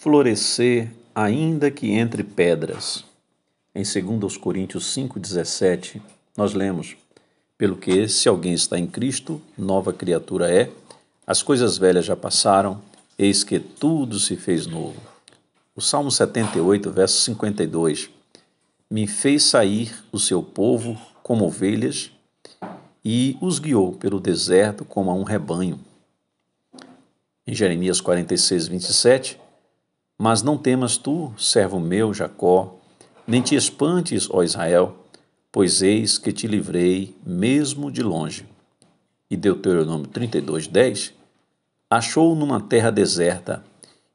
florescer ainda que entre pedras. Em 2 Coríntios 5,17, nós lemos: Pelo que, se alguém está em Cristo, nova criatura é, as coisas velhas já passaram, eis que tudo se fez novo. O Salmo 78, verso 52: Me fez sair o seu povo como ovelhas e os guiou pelo deserto como a um rebanho. Em Jeremias 46, 27, mas não temas tu, servo meu Jacó, nem te espantes, ó Israel, pois eis que te livrei mesmo de longe. E Deuteronômio 32, 10, achou numa terra deserta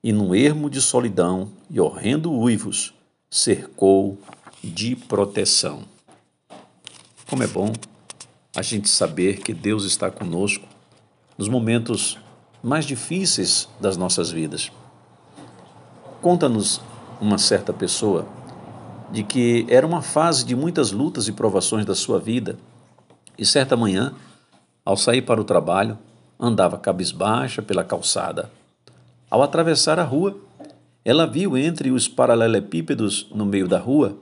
e num ermo de solidão e horrendo uivos, cercou de proteção. Como é bom a gente saber que Deus está conosco nos momentos mais difíceis das nossas vidas. Conta-nos uma certa pessoa de que era uma fase de muitas lutas e provações da sua vida, e certa manhã, ao sair para o trabalho, andava cabisbaixa pela calçada. Ao atravessar a rua, ela viu entre os paralelepípedos no meio da rua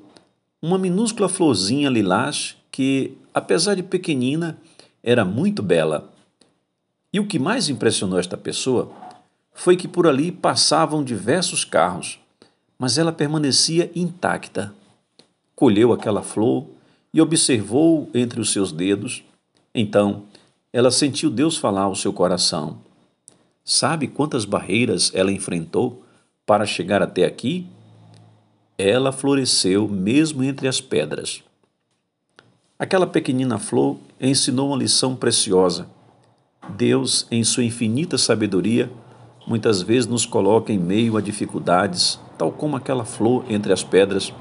uma minúscula florzinha lilás que, apesar de pequenina, era muito bela. E o que mais impressionou esta pessoa foi que por ali passavam diversos carros, mas ela permanecia intacta. Colheu aquela flor e observou entre os seus dedos. Então, ela sentiu Deus falar ao seu coração. Sabe quantas barreiras ela enfrentou para chegar até aqui? Ela floresceu mesmo entre as pedras. Aquela pequenina flor ensinou uma lição preciosa. Deus, em sua infinita sabedoria, muitas vezes nos coloca em meio a dificuldades, tal como aquela flor entre as pedras,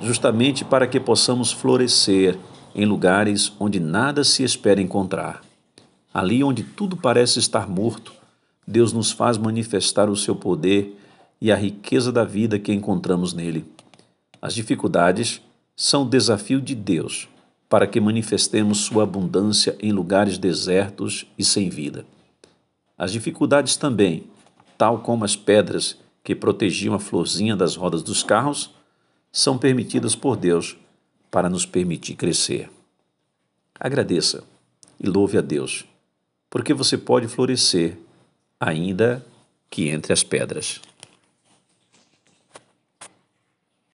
justamente para que possamos florescer em lugares onde nada se espera encontrar. Ali onde tudo parece estar morto, Deus nos faz manifestar o seu poder e a riqueza da vida que encontramos nele. As dificuldades são desafio de Deus para que manifestemos sua abundância em lugares desertos e sem vida. As dificuldades também tal como as pedras que protegiam a florzinha das rodas dos carros, são permitidas por Deus para nos permitir crescer. Agradeça e louve a Deus, porque você pode florescer, ainda que entre as pedras.